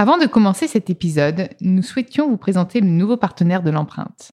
Avant de commencer cet épisode, nous souhaitions vous présenter le nouveau partenaire de l'empreinte.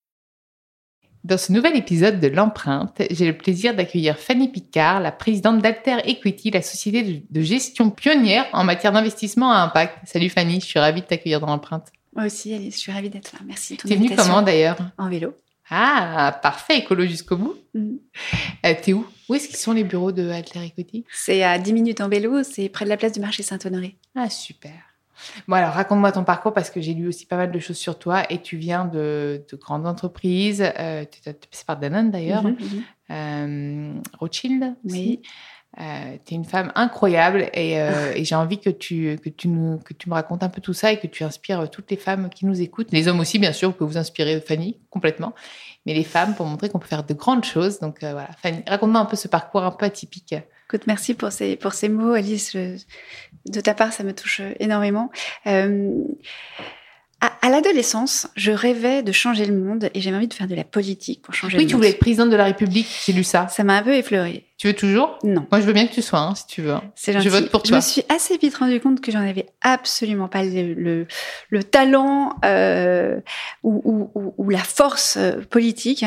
Dans ce nouvel épisode de l'empreinte, j'ai le plaisir d'accueillir Fanny Picard, la présidente d'Alter Equity, la société de gestion pionnière en matière d'investissement à impact. Salut Fanny, je suis ravie de t'accueillir dans l'empreinte. Moi aussi, Alice, je suis ravie d'être là. Merci. T'es venue comment d'ailleurs? En vélo. Ah, parfait, écolo jusqu'au bout. Mhm. Euh, T'es où? Où est-ce qu'ils sont les bureaux de Alter Equity? C'est à 10 minutes en vélo, c'est près de la place du marché Saint-Honoré. Ah, super. Bon, alors raconte-moi ton parcours parce que j'ai lu aussi pas mal de choses sur toi et tu viens de, de grandes entreprises. Euh, tu es passé par Danone d'ailleurs, Mhm, mhm. euh, Rothschild aussi. Oui. Euh, tu es une femme incroyable et, euh, et j'ai envie que tu, que, tu nous, que tu me racontes un peu tout ça et que tu inspires toutes les femmes qui nous écoutent. Les hommes aussi, bien sûr, vous pouvez vous inspirer, Fanny, complètement. Mais les femmes, pour montrer qu'on peut faire de grandes choses. Donc voilà, Fanny, raconte-moi un peu ce parcours un peu atypique. Écoute, merci pour ces, pour ces mots, Alice. Je- de ta part, ça me touche énormément. Euh, à, à l'adolescence, je rêvais de changer le monde et j'avais envie de faire de la politique pour changer Oui, le tu monde. voulais être présidente de la République, j'ai lu ça. Ça m'a un peu effleurée. Tu veux toujours? Non. Moi, je veux bien que tu sois, hein, si tu veux. hein. C'est Je gentil. vote pour Je toi. me suis assez vite rendu compte que j'en avais absolument pas le, le, le talent euh, ou, ou, ou, la force euh, politique.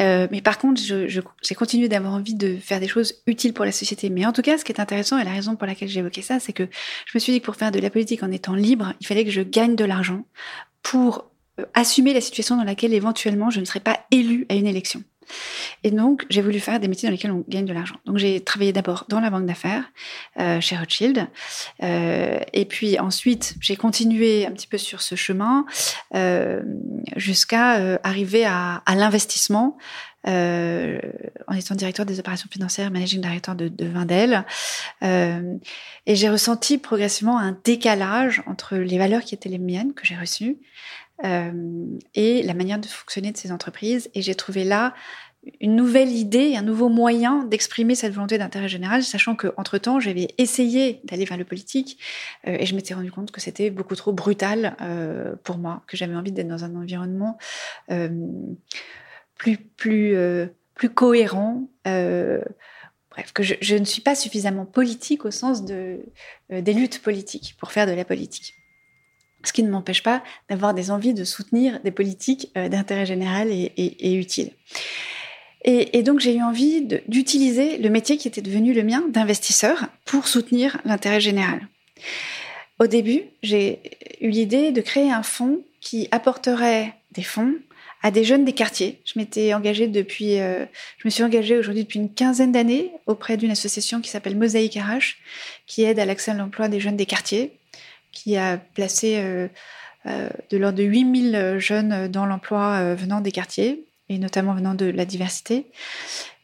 Euh, mais par contre, je- je- j'ai continué d'avoir envie de faire des choses utiles pour la société. Mais en tout cas, ce qui est intéressant et la raison pour laquelle j'ai évoqué ça, c'est que je me suis dit que pour faire de la politique en étant libre, il fallait que je gagne de l'argent pour euh, assumer la situation dans laquelle éventuellement je ne serais pas élue à une élection. Et donc, j'ai voulu faire des métiers dans lesquels on gagne de l'argent. Donc, j'ai travaillé d'abord dans la banque d'affaires, euh, chez Rothschild. Euh, et puis ensuite, j'ai continué un petit peu sur ce chemin euh, jusqu'à arriver à, l'investissement en étant directeur des opérations financières, managing director de, de. Euh, et j'ai ressenti progressivement un décalage entre les valeurs qui étaient les miennes, que j'ai reçues, et la manière de fonctionner de ces entreprises. Et j'ai trouvé là une nouvelle idée, un nouveau moyen d'exprimer cette volonté d'intérêt général, sachant que entre temps j'avais essayé d'aller vers le politique euh, et je m'étais rendu compte que c'était beaucoup trop brutal euh, pour moi, que j'avais envie d'être dans un environnement euh, plus plus plus cohérent. bref, que je, ne suis pas suffisamment politique au sens de des luttes politiques pour faire de la politique. Ce qui ne m'empêche pas d'avoir des envies de soutenir des politiques d'intérêt général et utiles. Et, donc j'ai eu envie d'utiliser le métier qui était devenu le mien d'investisseur pour soutenir l'intérêt général. Au début, j'ai eu l'idée de créer un fonds qui apporterait des fonds à des jeunes des quartiers. Je m'étais engagée depuis, euh, je me suis engagée aujourd'hui depuis une quinzaine d'années auprès d'une association qui s'appelle Mosaïque RH, qui aide à l'accès à l'emploi des jeunes des quartiers, qui a placé euh, euh, de l'ordre de 8000 jeunes dans l'emploi venant des quartiers notamment venant de la diversité.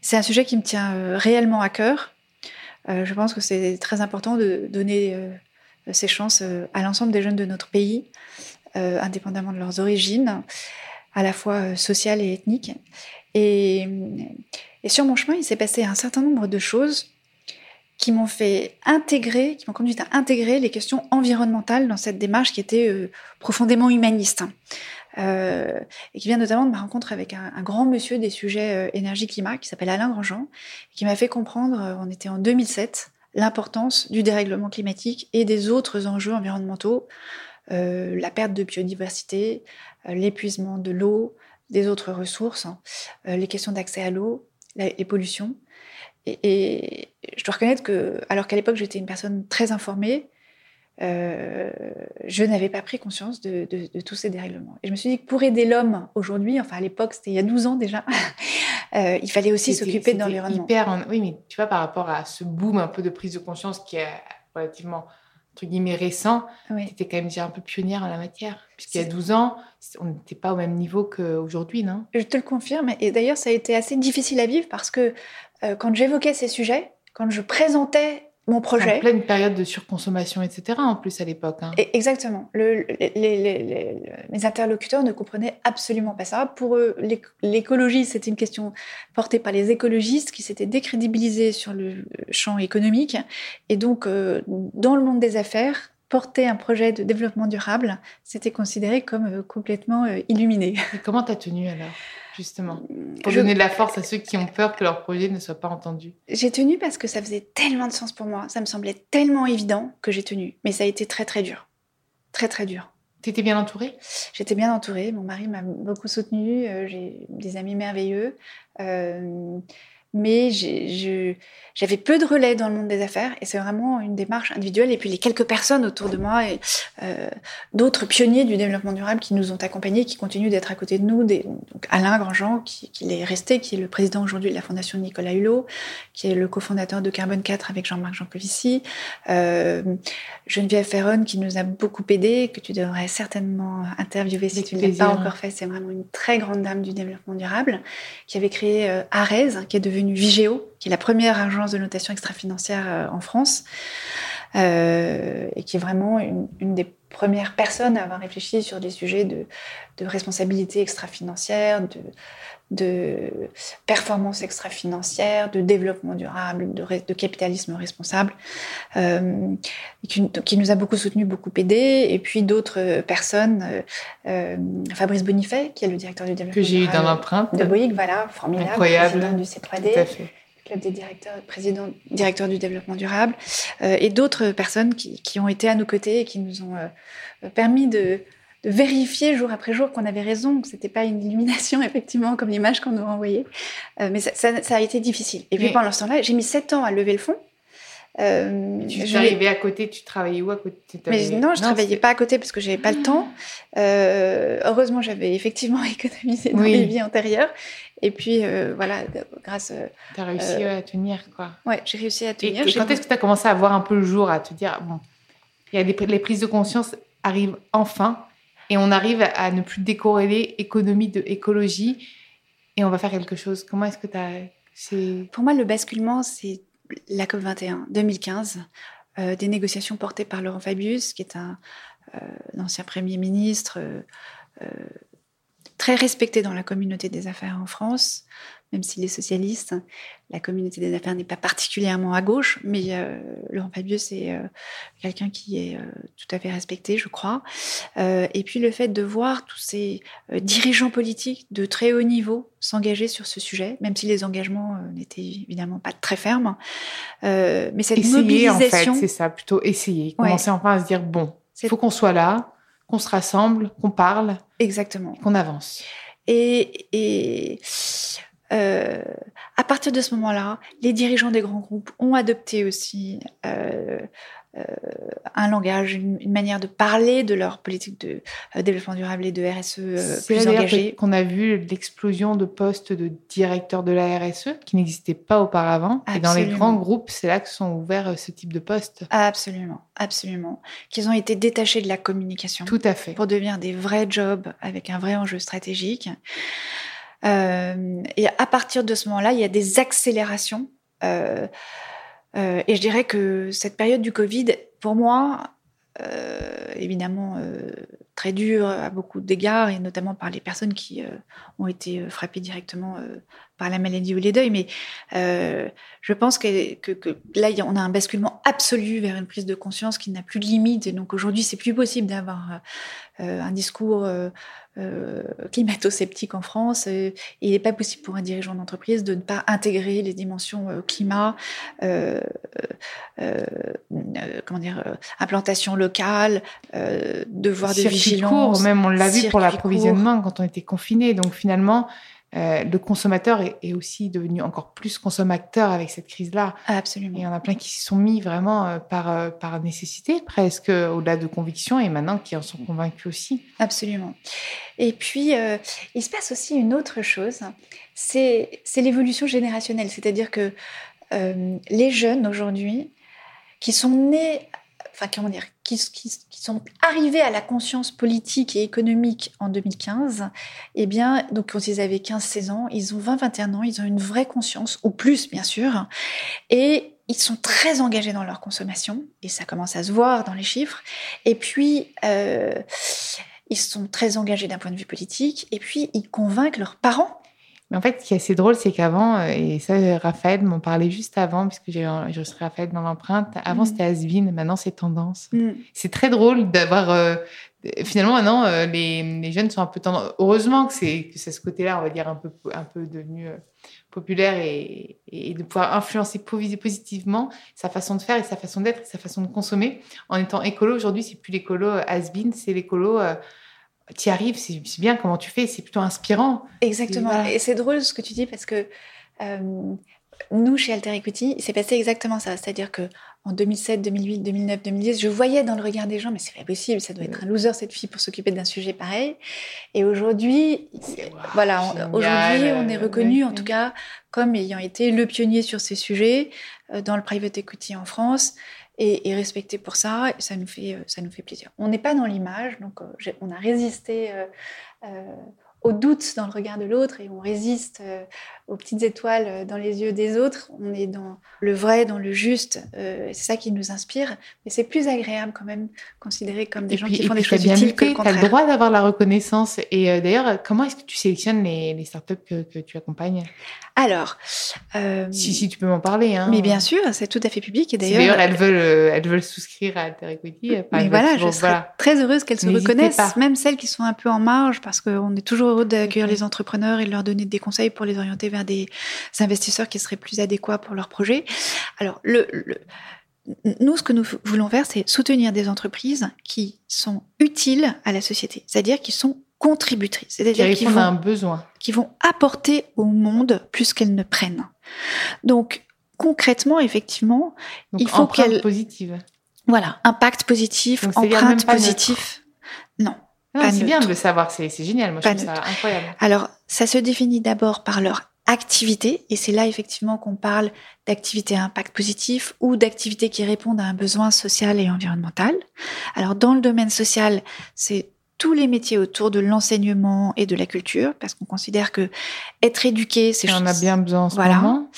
C'est un sujet qui me tient euh, réellement à cœur. Euh, je pense que c'est très important de donner euh, ces chances à l'ensemble des jeunes de notre pays, indépendamment de leurs origines, à la fois sociales et ethniques. Et, sur mon chemin, il s'est passé un certain nombre de choses qui m'ont fait intégrer, qui m'ont conduit à intégrer les questions environnementales dans cette démarche qui était profondément humaniste. Euh, et qui vient notamment de ma rencontre avec un, grand monsieur des sujets euh, énergie-climat qui s'appelle Alain Grandjean, qui m'a fait comprendre, euh, on était en 2007, l'importance du dérèglement climatique et des autres enjeux environnementaux, la perte de biodiversité, l'épuisement de l'eau, des autres ressources, hein, les questions d'accès à l'eau, les pollutions. Et, et je dois reconnaître que, alors qu'à l'époque j'étais une personne très informée, euh, je n'avais pas pris conscience de, de, tous ces dérèglements. Et je me suis dit que pour aider l'homme aujourd'hui, enfin à l'époque, c'était il y a 12 ans déjà, euh, il fallait aussi s'occuper de l'environnement. Oui, mais tu vois, par rapport à ce boom un peu de prise de conscience qui est relativement entre guillemets récent, oui. tu étais quand même déjà un peu pionnière en la matière. Puisqu'il y a 12 ans, on n'était pas au même niveau qu'aujourd'hui, non? Je te le confirme. Et d'ailleurs, ça a été assez difficile à vivre parce que euh, quand j'évoquais ces sujets, quand je présentais mon projet. En pleine période de surconsommation, etc. En plus à l'époque. Hein. Exactement. Le, les, les, mes interlocuteurs ne comprenaient absolument pas ça. Pour eux, l'écologie, c'était une question portée par les écologistes qui s'étaient décrédibilisés sur le champ économique. Et donc, euh, dans le monde des affaires, porter un projet de développement durable, c'était considéré comme euh, complètement euh, illuminé. Et comment t'as tenu alors justement, pour donner de la force à ceux qui ont peur que leur projet ne soit pas entendu? J'ai tenu parce que ça faisait tellement de sens pour moi, ça me semblait tellement évident que j'ai tenu. Mais ça a été très très dur, très très dur. T'étais bien entourée? J'étais bien entourée, mon mari m'a beaucoup soutenue, euh, j'ai des amis merveilleux. Euh, mais j'avais peu de relais dans le monde des affaires et c'est vraiment une démarche individuelle. Et puis les quelques personnes autour de moi et euh, d'autres pionniers du développement durable qui nous ont accompagnés, qui continuent d'être à côté de nous. Des, donc Alain Grandjean, qui, qui est resté, qui est le président aujourd'hui de la Fondation Nicolas Hulot, qui est le cofondateur de Carbone 4 avec Jean-Marc Jancovici. Euh, Geneviève Ferron, qui nous a beaucoup aidé, que tu devrais certainement interviewer si tu ne l'as pas encore fait. C'est vraiment une très grande dame du développement durable, qui avait créé euh, Arez, qui est devenu devenue Vigéo, qui est la première agence de notation extra-financière euh, en France, et qui est vraiment une, des premières personnes à avoir réfléchi sur des sujets de, de responsabilité extra-financière, de, de performance extra-financière, de développement durable, de, de capitalisme responsable, euh, qui, qui, nous a beaucoup soutenu, beaucoup aidé, et puis d'autres personnes, euh, euh Fabrice Bonifay, qui est le directeur du développement que j'ai eu dans l'empreinte de Bouygues, voilà, formidable, Incroyable. président du C3D. Club des directeurs, président, directeur du développement durable, euh, et d'autres personnes qui, qui, ont été à nos côtés et qui nous ont euh, permis de, de vérifier jour après jour qu'on avait raison, que c'était pas une illumination effectivement comme l'image qu'on nous envoyait. Euh, mais ça, ça, ça, a été difficile. Et puis pendant ce temps-là, j'ai mis sept ans à lever le fond. Euh, tu arrivée à côté, tu travaillais où à côté? Mais non, je ne travaillais pas à côté parce que j'avais pas le temps. Euh, heureusement, j'avais effectivement économisé dans mes vies antérieures. Et puis euh, voilà, grâce. Euh, tu as réussi à tenir quoi. Ouais, j'ai réussi à tenir. Et, quand est-ce que tu as commencé à voir un peu le jour, à te dire bon, il y a des les prises de conscience arrivent enfin et on arrive à ne plus décorréler économie de écologie et on va faire quelque chose? Comment est-ce que tu as... Pour moi, le basculement, c'est la COP21 2015, euh, des négociations portées par Laurent Fabius, qui est un, euh, ancien Premier ministre euh, très respecté dans la communauté des affaires en France, même s'il est socialiste. La communauté des affaires n'est pas particulièrement à gauche, mais euh, Laurent Fabius c'est euh, quelqu'un qui est euh, tout à fait respecté, je crois. Et puis le fait de voir tous ces dirigeants politiques de très haut niveau s'engager sur ce sujet, même si les engagements n'étaient évidemment pas très fermes. mais cette essayer, mobilisation... en fait, c'est ça, plutôt essayer. Commencer enfin à se dire, bon, il faut qu'on soit là, qu'on se rassemble, qu'on parle. Exactement. Qu'on avance. Et... et euh, à partir de ce moment-là, les dirigeants des grands groupes ont adopté aussi euh, euh, un langage, une, manière de parler de leur politique de développement durable et de RSE plus engagée. qu'on a vu l'explosion de postes de directeurs de la RSE qui n'existaient pas auparavant. Absolument. Et dans les grands groupes, c'est là que sont ouverts ce type de postes. Absolument, absolument. Qu'ils ont été détachés de la communication. Tout à fait. Pour devenir des vrais jobs avec un vrai enjeu stratégique. Euh, et à partir de ce moment-là, il y a des accélérations. Euh, euh, et je dirais que cette période du Covid, pour moi, euh, évidemment euh, très dure à beaucoup d'égards, et notamment par les personnes qui euh, ont été frappées directement par la maladie ou les deuils. Mais je pense que, là, on a un basculement absolu vers une prise de conscience qui n'a plus de limite. Et donc aujourd'hui, c'est plus possible d'avoir un discours euh, climato-sceptique en France. il n'est pas possible pour un dirigeant d'entreprise de ne pas intégrer les dimensions euh, climat, euh, euh, comment dire, implantation locale, devoir de vigilance. Court, même on l'a vu pour l'approvisionnement quand on était confiné. Donc finalement, euh, le consommateur est, aussi devenu encore plus consommateur avec cette crise-là. Absolument. Et il y en a plein qui s'y sont mis vraiment euh, par, euh, par nécessité, presque au-delà de conviction, et maintenant qui en sont convaincus aussi. Absolument. Et puis, il se passe aussi une autre chose, c'est l'évolution générationnelle. C'est-à-dire que les jeunes aujourd'hui, qui sont nés enfin comment dire, qui, sont arrivés à la conscience politique et économique en 2015, eh bien, donc quand ils avaient 15-16 ans, ils ont 20-21 ans, ils ont une vraie conscience, ou plus bien sûr, et ils sont très engagés dans leur consommation, et ça commence à se voir dans les chiffres, et puis euh, ils sont très engagés d'un point de vue politique, et puis ils convainquent leurs parents mais en fait, ce qui est assez drôle, c'est qu'avant, euh, et ça, Raphaël m'en parlait juste avant, puisque j'ai enregistré Raphaël dans l'empreinte. Avant, mm. c'était Asbin, maintenant, c'est tendance. Mm. C'est très drôle d'avoir. Euh, finalement, maintenant, euh, les, les, jeunes sont un peu tendance. Heureusement que c'est que ce côté-là, on va dire, un peu, un peu devenu populaire et, et, de pouvoir influencer positivement sa façon de faire et sa façon d'être et sa façon de consommer. En étant écolo, aujourd'hui, c'est plus l'écolo Asbin, c'est l'écolo tu y arrives, c'est bien comment tu fais, c'est plutôt inspirant. Exactement. Et c'est drôle ce que tu dis parce que euh, nous, chez Alter Equity, il s'est passé exactement ça. C'est-à-dire que en 2007, 2008, 2009, 2010, je voyais dans le regard des gens, mais c'est pas possible, ça doit être un loser cette fille pour s'occuper d'un sujet pareil. Et aujourd'hui, voilà, aujourd'hui, on est reconnu en tout cas comme ayant été le pionnier sur ces sujets euh, dans le private equity en France et, et pour ça. ça nous fait, euh, ça nous fait plaisir. On n'est pas dans l'image, donc euh, on a résisté euh, au doute dans le regard de l'autre et on résiste aux petites étoiles dans les yeux des autres. On est dans le vrai, dans le juste. c'est ça qui nous inspire. Mais c'est plus agréable quand même considéré comme des gens qui font des choses utiles que le Tu as le droit d'avoir la reconnaissance. Et d'ailleurs, comment est-ce que tu sélectionnes les, les startups que, que tu accompagnes? Alors, euh, si, si tu peux m'en parler. Hein. Mais bien sûr, c'est tout à fait public. Et d'ailleurs, elles veulent, euh, elles veulent souscrire à Alter Equity. mais voilà, je serais très heureuse qu'elles se reconnaissent, même celles qui sont un peu en marge, parce qu'on est toujours heureux d'accueillir les entrepreneurs et de leur donner des conseils pour les orienter vers des investisseurs qui seraient plus adéquats pour leur projet. Alors, le, nous, ce que nous voulons faire, c'est soutenir des entreprises qui sont utiles à la société, c'est-à-dire qui sont contributrices, c'est-à-dire qui, vont, un besoin. qui vont apporter au monde plus qu'elles ne prennent. Donc concrètement, effectivement, il faut qu'elles positive. Voilà, impact positif, empreinte positive. Non. Ah, c'est bien de le savoir, c'est génial. Moi, je trouve ça incroyable. Alors, ça se définit d'abord par leur activité, et c'est là effectivement qu'on parle d'activité à impact positif ou d'activité qui répondent à un besoin social et environnemental. Alors, dans le domaine social, c'est tous les métiers autour de l'enseignement et de la culture, parce qu'on considère que être éduqué, c'est... On a bien besoin en ce voilà. moment.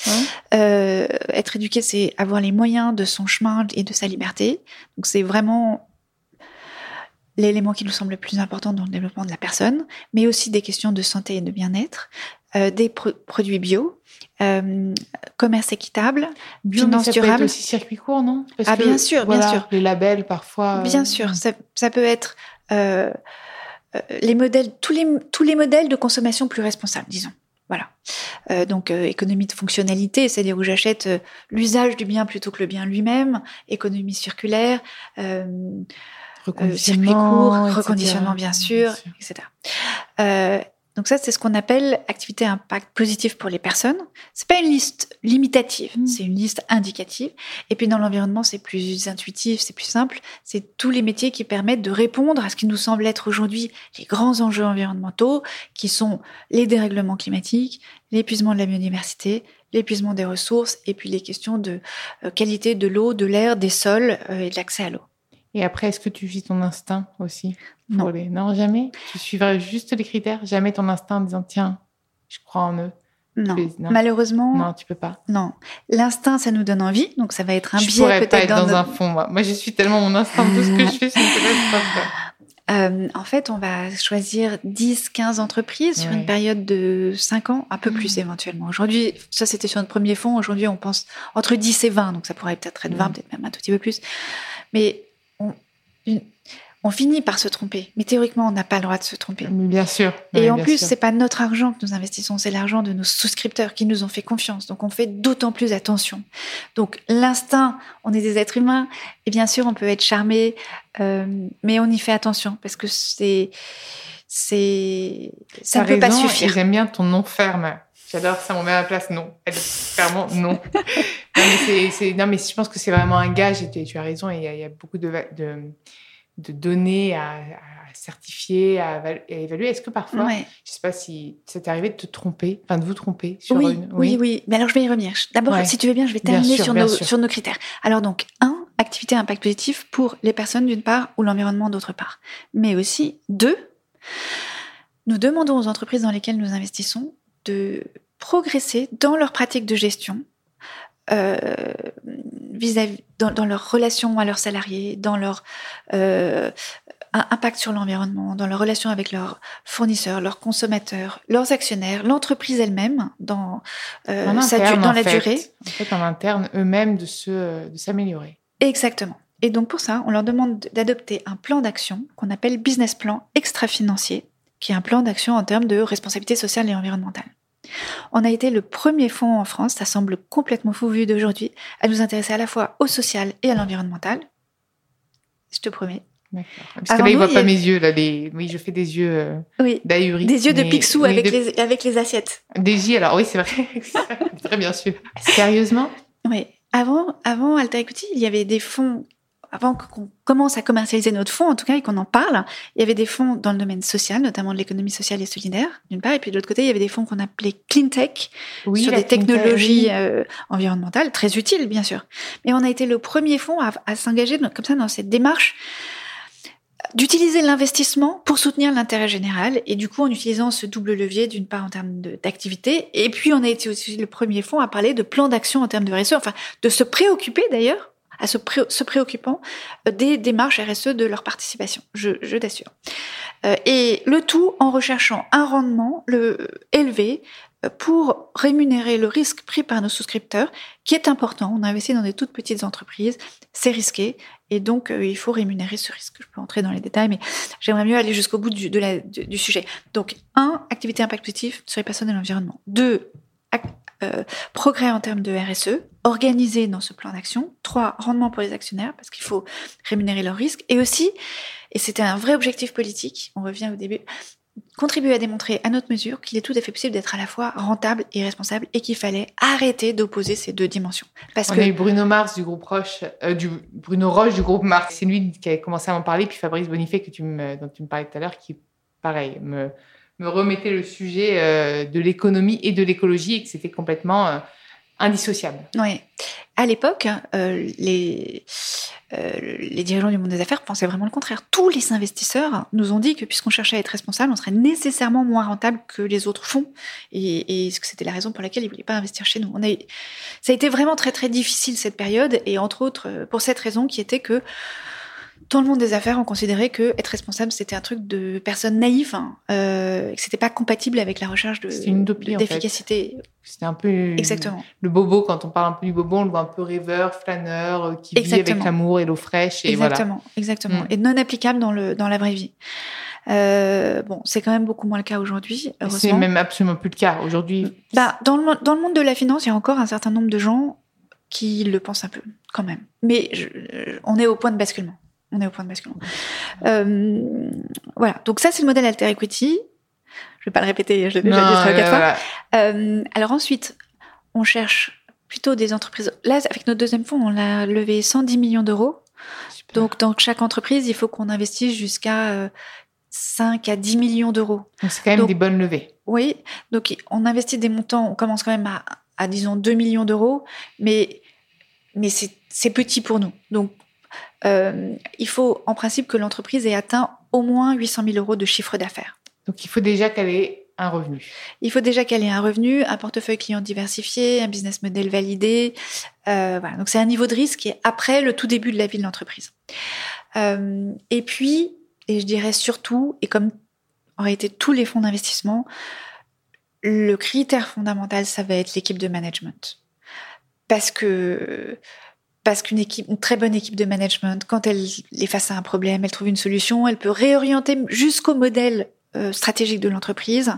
Euh, être éduqué, c'est avoir les moyens de son chemin et de sa liberté. Donc c'est vraiment l'élément qui nous semble le plus important dans le développement de la personne, mais aussi des questions de santé et de bien-être, euh, des produits bio, euh, commerce équitable, bio, finance ça durable. Peut être aussi circuit court, non? Ah bien sûr, bien sûr. Les labels parfois. Bien sûr, ça, ça peut être euh, euh, les modèles, tous les, tous les modèles de consommation plus responsables, disons. Voilà. Euh, donc économie de fonctionnalité, c'est-à-dire où j'achète l'usage du bien plutôt que le bien lui-même, économie circulaire, circuit court, reconditionnement bien sûr, bien sûr. etc. Donc ça, c'est ce qu'on appelle activité à impact positif pour les personnes. C'est pas une liste limitative, mmh. c'est une liste indicative. Et puis dans l'environnement, c'est plus intuitif, c'est plus simple. C'est tous les métiers qui permettent de répondre à ce qui nous semble être aujourd'hui les grands enjeux environnementaux, qui sont les dérèglements climatiques, l'épuisement de la biodiversité, l'épuisement des ressources, et puis les questions de euh, qualité de l'eau, de l'air, des sols euh, et de l'accès à l'eau. Et après, est-ce que tu vis ton instinct aussi non. non, jamais? Tu suivrais juste les critères, jamais ton instinct en disant tiens, je crois en eux. Non. malheureusement. Non, tu peux pas. Non, l'instinct, ça nous donne envie, donc ça va être un je biais peut-être pas être dans, un fond. Moi. moi, je suis tellement mon instinct, tout ce que je fais, je ne pas euh, en fait, on va choisir 10, 15 entreprises sur une période de 5 ans, un peu plus mmh. éventuellement. Aujourd'hui, ça c'était sur notre premier fonds. Aujourd'hui, on pense entre 10 et 20, donc ça pourrait peut-être être 20, mmh. peut-être même un tout petit peu plus. Mais on, on finit par se tromper. Mais théoriquement, on n'a pas le droit de se tromper. bien sûr. Et en plus, c'est pas notre argent que nous investissons, c'est l'argent de nos souscripteurs qui nous ont fait confiance. Donc, on fait d'autant plus attention. Donc, l'instinct, on est des êtres humains, et bien sûr, on peut être charmé, euh, mais on y fait attention parce que c'est c'est ça ne peut pas suffire. J'aime bien ton nom ferme. J'adore ça, on met à la place non. Elle clairement non. non, mais non, mais je pense que c'est vraiment un gage et tu, as raison. Il y, a, il y a beaucoup de, de, de données à, à, certifier, à, évaluer. Est-ce que parfois, je ne sais pas si ça t'est arrivé de te tromper, enfin de vous tromper sur oui, une. Oui, oui, oui. Mais alors je vais y revenir. D'abord, si tu veux bien, je vais terminer sur, nos, sur nos critères. Alors donc, un, activité à impact positif pour les personnes d'une part ou l'environnement d'autre part. Mais aussi, deux, nous demandons aux entreprises dans lesquelles nous investissons de progresser dans leur pratique de gestion, euh, vis-à-vis dans, dans, leur relation à leurs salariés, dans leur euh, impact sur l'environnement, dans leur relation avec leurs fournisseurs, leurs consommateurs, leurs actionnaires, l'entreprise elle-même dans, euh, dans la durée. En fait, en interne, eux-mêmes de se de s'améliorer. Exactement. Et donc pour ça, on leur demande d'adopter un plan d'action qu'on appelle business plan extra-financier qui est un plan d'action en termes de responsabilité sociale et environnementale. On a été le premier fonds en France, ça semble complètement fou vu d'aujourd'hui, à nous intéresser à la fois au social et à l'environnemental. Je te promets. D'accord. Parce que là, il ne voit pas mes yeux. Là, Oui, je fais des yeux euh, oui. Des yeux de Picsou avec, Les, avec les assiettes. Des yeux, alors oui, c'est vrai. Très bien sûr. Sérieusement? Oui. Avant, avant Alta Equity, il y avait des fonds avant qu'on commence à commercialiser notre fonds, en tout cas, et qu'on en parle, il y avait des fonds dans le domaine social, notamment de l'économie sociale et solidaire, d'une part, et puis de l'autre côté, il y avait des fonds qu'on appelait clean tech, sur des technologies euh, environnementales, très utiles, bien sûr. Mais on a été le premier fonds à, à s'engager comme ça dans cette démarche d'utiliser l'investissement pour soutenir l'intérêt général et du coup en utilisant ce double levier d'une part en termes d'activité et puis on a été aussi le premier fonds à parler de plan d'action en termes de RSE, enfin de se préoccuper d'ailleurs à se, préoccupant euh, des démarches RSE de leur participation, je, je t'assure. Euh, et le tout en recherchant un rendement le, élevé euh, pour rémunérer le risque pris par nos souscripteurs, qui est important. On investit dans des toutes petites entreprises, c'est risqué, et donc il faut rémunérer ce risque. Je peux entrer dans les détails, mais j'aimerais mieux aller jusqu'au bout du, du sujet. Donc, un, activité impact positif sur les personnes et l'environnement. Deux, euh, progrès en termes de RSE, organisé dans ce plan d'action. Trois, rendement pour les actionnaires, parce qu'il faut rémunérer leurs risques. Et aussi, et c'était un vrai objectif politique, on revient au début, contribuer à démontrer à notre mesure qu'il est tout à fait possible d'être à la fois rentable et responsable et qu'il fallait arrêter d'opposer ces deux dimensions. Parce On que... a eu Bruno Mars du groupe Roche, euh, du Bruno Roche du groupe Mars. C'est lui qui a commencé à m'en parler, puis Fabrice Bonifay que tu me, dont tu me parlais tout à l'heure, qui pareil me me remettait le sujet euh, de l'économie et de l'écologie et que c'était complètement euh, indissociable. Oui. À l'époque, euh, les, dirigeants du monde des affaires pensaient vraiment le contraire. Tous les investisseurs nous ont dit que puisqu'on cherchait à être responsable, on serait nécessairement moins rentable que les autres fonds. Et, et c'était la raison pour laquelle ils ne voulaient pas investir chez nous? Ça a été vraiment très très difficile cette période, et entre autres pour cette raison qui était que dans le monde des affaires, on considérait que être responsable, c'était un truc de personnes naïves, hein, euh, que c'était pas compatible avec la recherche de d'efficacité. C'était un peu exactement le bobo. Quand on parle un peu du bobo, on le voit un peu rêveur, flâneur, euh, qui vit avec l'amour et l'eau fraîche. Et exactement, exactement, mm. et non applicable dans le dans la vraie vie. Euh, bon, c'est quand même beaucoup moins le cas aujourd'hui. C'est même absolument plus le cas aujourd'hui. Bah, dans le dans le monde de la finance, il y a encore un certain nombre de gens qui le pensent un peu, quand même. Mais je, on est au point de basculement. On est au point de basculement. Euh, voilà. Donc ça, c'est le modèle Alter Equity. Je vais pas le répéter, je l'ai déjà dit trois quatre fois. Euh, alors ensuite, on cherche plutôt des entreprises. Là, avec notre deuxième fonds, on a levé 110 millions d'euros. Donc dans chaque entreprise, il faut qu'on investisse jusqu'à 5 euh, à 10 millions d'euros. Donc c'est quand même des bonnes levées. Oui. Donc on investit des montants, on commence quand même à, à disons 2 millions d'euros, mais mais c'est petit pour nous. Donc euh, il faut en principe que l'entreprise ait atteint au moins 800 000 euros de chiffre d'affaires. Donc il faut déjà qu'elle ait un revenu. Il faut déjà qu'elle ait un revenu, un portefeuille client diversifié, un business model validé. Euh, voilà. Donc c'est un niveau de risque qui est après le tout début de la vie de l'entreprise. Euh, et puis, et je dirais surtout, et comme en réalité tous les fonds d'investissement, le critère fondamental, ça va être l'équipe de management. Parce que parce qu'une équipe, une très bonne équipe de management, quand elle est face à un problème, elle trouve une solution, elle peut réorienter jusqu'au modèle euh, stratégique de l'entreprise.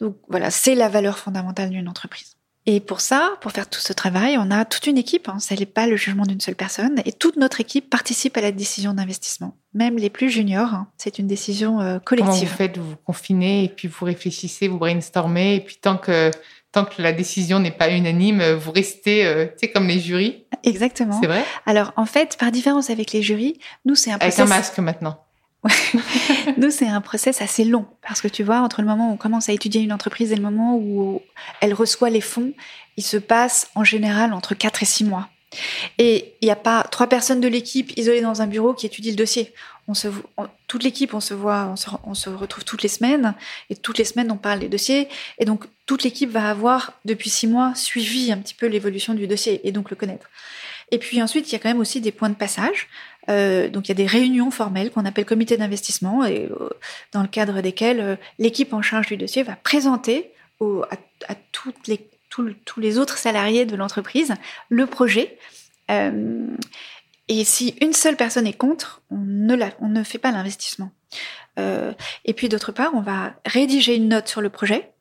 Donc voilà, c'est la valeur fondamentale d'une entreprise. Et pour ça, pour faire tout ce travail, on a toute une équipe. Hein. Ça n'est pas le jugement d'une seule personne. Et toute notre équipe participe à la décision d'investissement. Même les plus juniors, hein. c'est une décision euh, collective. Comment vous faites? Vous vous confinez et puis vous réfléchissez, vous brainstormez. Et puis tant que, tant que la décision n'est pas unanime, vous restez, euh, tu sais, comme les jurys. Exactement. C'est vrai? Alors, en fait, par différence avec les jurys, nous, c'est un Avec un masque maintenant. Nous, c'est un process assez long parce que tu vois, entre le moment où on commence à étudier une entreprise et le moment où elle reçoit les fonds, il se passe en général entre 4 et 6 mois. Et il n'y a pas trois personnes de l'équipe isolées dans un bureau qui étudient le dossier. On se, toute l'équipe, on se voit, on se, retrouve toutes les semaines et toutes les semaines on parle des dossiers. Et donc toute l'équipe va avoir depuis six mois suivi un petit peu l'évolution du dossier et donc le connaître. Et puis ensuite, il y a quand même aussi des points de passage. Euh, donc il y a des réunions formelles qu'on appelle comité d'investissement et euh, dans le cadre desquelles euh, l'équipe en charge du dossier va présenter à, tous les autres salariés de l'entreprise le projet. Et si une seule personne est contre, on ne, la, on ne fait pas l'investissement. et puis d'autre part, on va rédiger une note sur le projet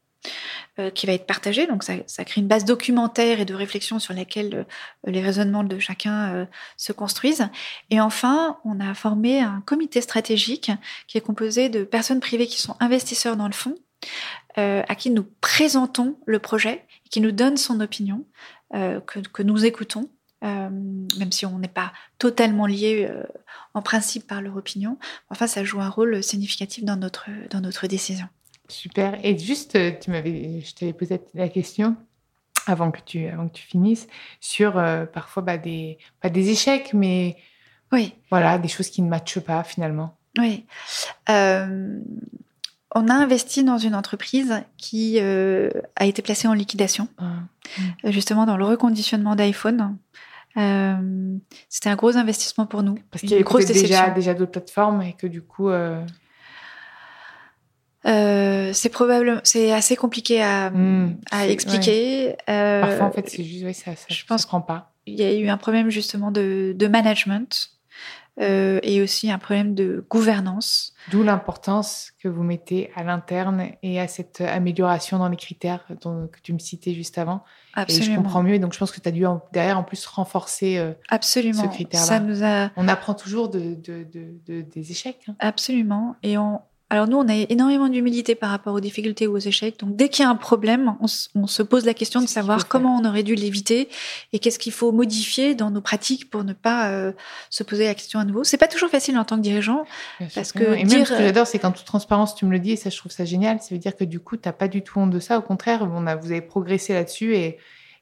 euh, qui va être partagé. Donc ça, ça, crée une base documentaire et de réflexion sur laquelle euh, les raisonnements de chacun euh, se construisent. Et enfin, on a formé un comité stratégique qui est composé de personnes privées qui sont investisseurs dans le fonds, à qui nous présentons le projet, qui nous donnent son opinion, que, que, nous écoutons. Même si on n'est pas totalement lié en principe par leur opinion, enfin ça joue un rôle significatif dans notre, dans notre décision. Super. Et juste, euh, tu m'avais, je t'avais posé la question avant que tu, avant que tu finisses sur euh, parfois bah, des, pas des échecs, mais oui. voilà, des choses qui ne matchent pas finalement. Oui. Euh, on a investi dans une entreprise qui a été placée en liquidation, ah. justement dans le reconditionnement d'iPhone. C'était un gros investissement pour nous. Parce qu'il y avait déjà, déjà d'autres plateformes et que du coup. Euh, c'est probablement, c'est assez compliqué à, hmm, à expliquer. Euh, Parfois, en fait, c'est juste, oui, ça, ça, je pense, prend pas. Il y a eu un problème justement de, de management euh, et aussi un problème de gouvernance. D'où l'importance que vous mettez à l'interne et à cette amélioration dans les critères dont, que tu me citais juste avant. Absolument. Et je comprends mieux. Et donc, je pense que tu as dû derrière en plus renforcer euh, Absolument. ce critère-là. Ça nous a... On apprend toujours de, de, de, des échecs. Hein. Absolument. Et on, alors nous, on a énormément d'humilité par rapport aux difficultés ou aux échecs. Donc dès qu'il y a un problème, on, se pose la question de savoir comment on aurait dû l'éviter et qu'est-ce qu'il faut modifier dans nos pratiques pour ne pas euh, se poser la question à nouveau. C'est pas toujours facile en tant que dirigeant parce que et même ce que j'adore, c'est qu'en toute transparence, tu me le dis et ça, je trouve ça génial. Ça veut dire que du coup, t'as pas du tout honte de ça. Au contraire, on a, vous avez progressé là-dessus et,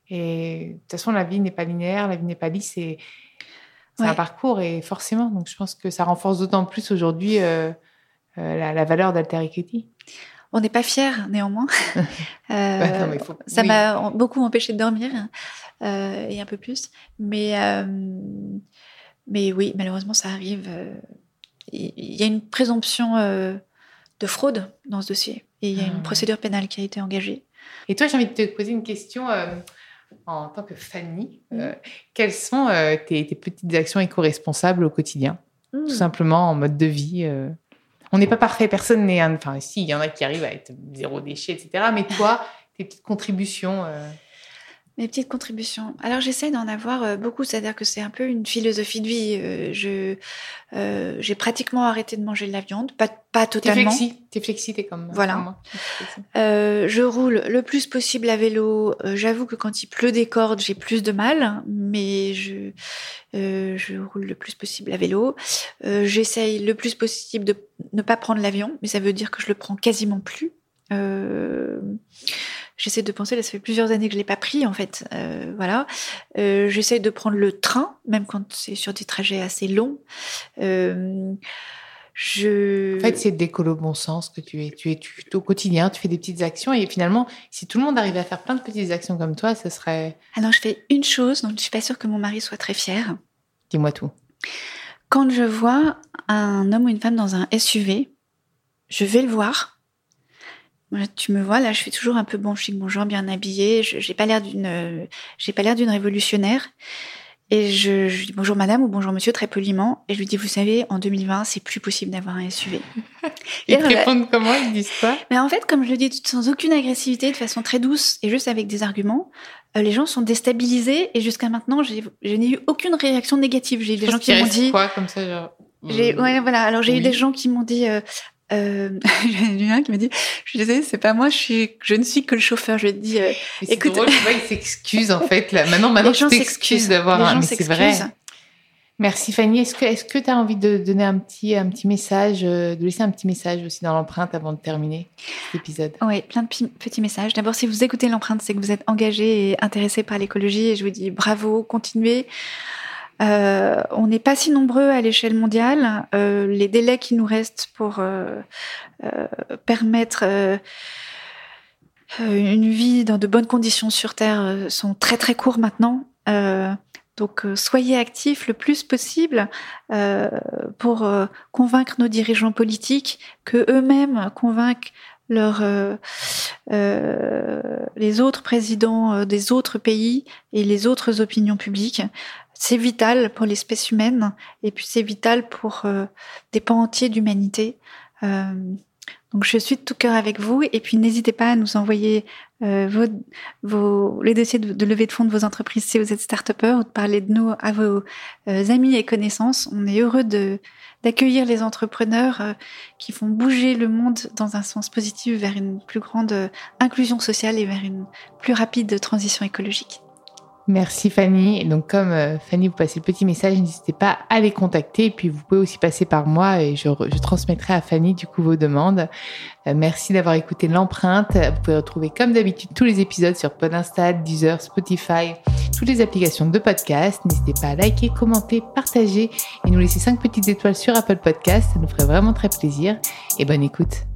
et de toute façon, la vie n'est pas linéaire, la vie n'est pas lisse et c'est un parcours et forcément. Donc je pense que ça renforce d'autant plus aujourd'hui. Euh, euh, la, valeur d'Alter Equity on n'est pas fiers néanmoins. euh, Ça m'a beaucoup empêché de dormir euh, et un peu plus. Mais, euh, mais oui, malheureusement, ça arrive. Il y a une présomption de fraude dans ce dossier et il y a une ah procédure pénale qui a été engagée. Et toi, j'ai envie de te poser une question en tant que Fanny. quelles sont tes, petites actions éco-responsables au quotidien? Tout mmh. simplement en mode de vie on n'est pas parfait, personne n'est. Enfin, si, il y en a qui arrivent à être zéro déchet, etc. Mais toi, tes petites contributions. Euh, Mes petites contributions. Alors j'essaie d'en avoir euh, beaucoup, c'est-à-dire que c'est un peu une philosophie de vie. Euh, je j'ai pratiquement arrêté de manger de la viande, pas pas totalement. T'es flexi, t'es flexi, t'es comme voilà. moi. je roule le plus possible à vélo. J'avoue que quand il pleut des cordes, j'ai plus de mal, mais je je roule le plus possible à vélo. J'essaye le plus possible de ne pas prendre l'avion, mais ça veut dire que je le prends quasiment plus. Euh, J'essaie de penser, là, ça fait plusieurs années que je l'ai pas pris, en fait. Euh, voilà. Euh, J'essaie de prendre le train, même quand c'est sur des trajets assez longs. Euh, je... En fait, c'est d'écolo bon sens que tu es. Tu es au quotidien, tu fais des petites actions et finalement, si tout le monde arrivait à faire plein de petites actions comme toi, ce serait. Alors, je fais une chose dont je suis pas sûre que mon mari soit très fier. Dis-moi tout. Quand je vois un homme ou une femme dans un SUV, je vais le voir tu me vois là, je suis toujours un peu bon chic, bonjour, bien habillée. J'ai pas l'air d'une, j'ai pas l'air d'une révolutionnaire. Et je, je, dis bonjour madame ou bonjour monsieur très poliment. Et je lui dis, vous savez, en 2020, c'est plus possible d'avoir un SUV. ils te répondent comment Ils disent quoi? Mais en fait, comme je le dis sans aucune agressivité, de façon très douce et juste avec des arguments, euh, les gens sont déstabilisés. Et jusqu'à maintenant, je n'ai eu aucune réaction négative. J'ai eu des gens qui m'ont dit. quoi comme ça genre... J'ai, ouais, voilà. Alors j'ai eu des gens qui m'ont dit, euh, euh, il y en a un qui m'a dit, je suis désolée, c'est pas moi, je suis, je ne suis que le chauffeur. Je lui dit, euh, écoute, drôle, tu vois, il s'excuse en fait. Là. Maintenant, maintenant, je t'excuse d'avoir un, mais c'est vrai. Merci Fanny. Est-ce que est-ce que tu as envie de donner un petit un petit message, euh, de laisser un petit message aussi dans l'empreinte avant de terminer l'épisode Oui, plein de petits messages. D'abord, si vous écoutez l'empreinte, c'est que vous êtes engagé et intéressé par l'écologie, et je vous dis bravo, continuez. Euh, on n'est pas si nombreux à l'échelle mondiale. Euh, les délais qui nous restent pour euh, permettre une vie dans de bonnes conditions sur Terre sont très très courts maintenant. donc soyez actifs le plus possible pour convaincre nos dirigeants politiques que eux-mêmes convainquent les autres présidents des autres pays et les autres opinions publiques c'est vital pour l'espèce humaine et puis c'est vital pour euh, des pans entiers d'humanité. Euh, donc je suis de tout cœur avec vous et puis n'hésitez pas à nous envoyer euh, vos, les dossiers de, levée de fonds de vos entreprises si vous êtes start ou de parler de nous à vos amis et connaissances. On est heureux d'accueillir les entrepreneurs qui font bouger le monde dans un sens positif vers une plus grande inclusion sociale et vers une plus rapide transition écologique. Merci Fanny. Donc comme euh, Fanny vous passez le petit message, n'hésitez pas à les contacter. Et puis vous pouvez aussi passer par moi et je, transmettrai à Fanny du coup vos demandes. Euh, merci d'avoir écouté l'empreinte. Vous pouvez retrouver comme d'habitude tous les épisodes sur Podinstad, Deezer, Spotify, toutes les applications de podcast. N'hésitez pas à liker, commenter, partager et nous laisser 5 petites étoiles sur Apple Podcast. Ça nous ferait vraiment très plaisir. Et bonne écoute.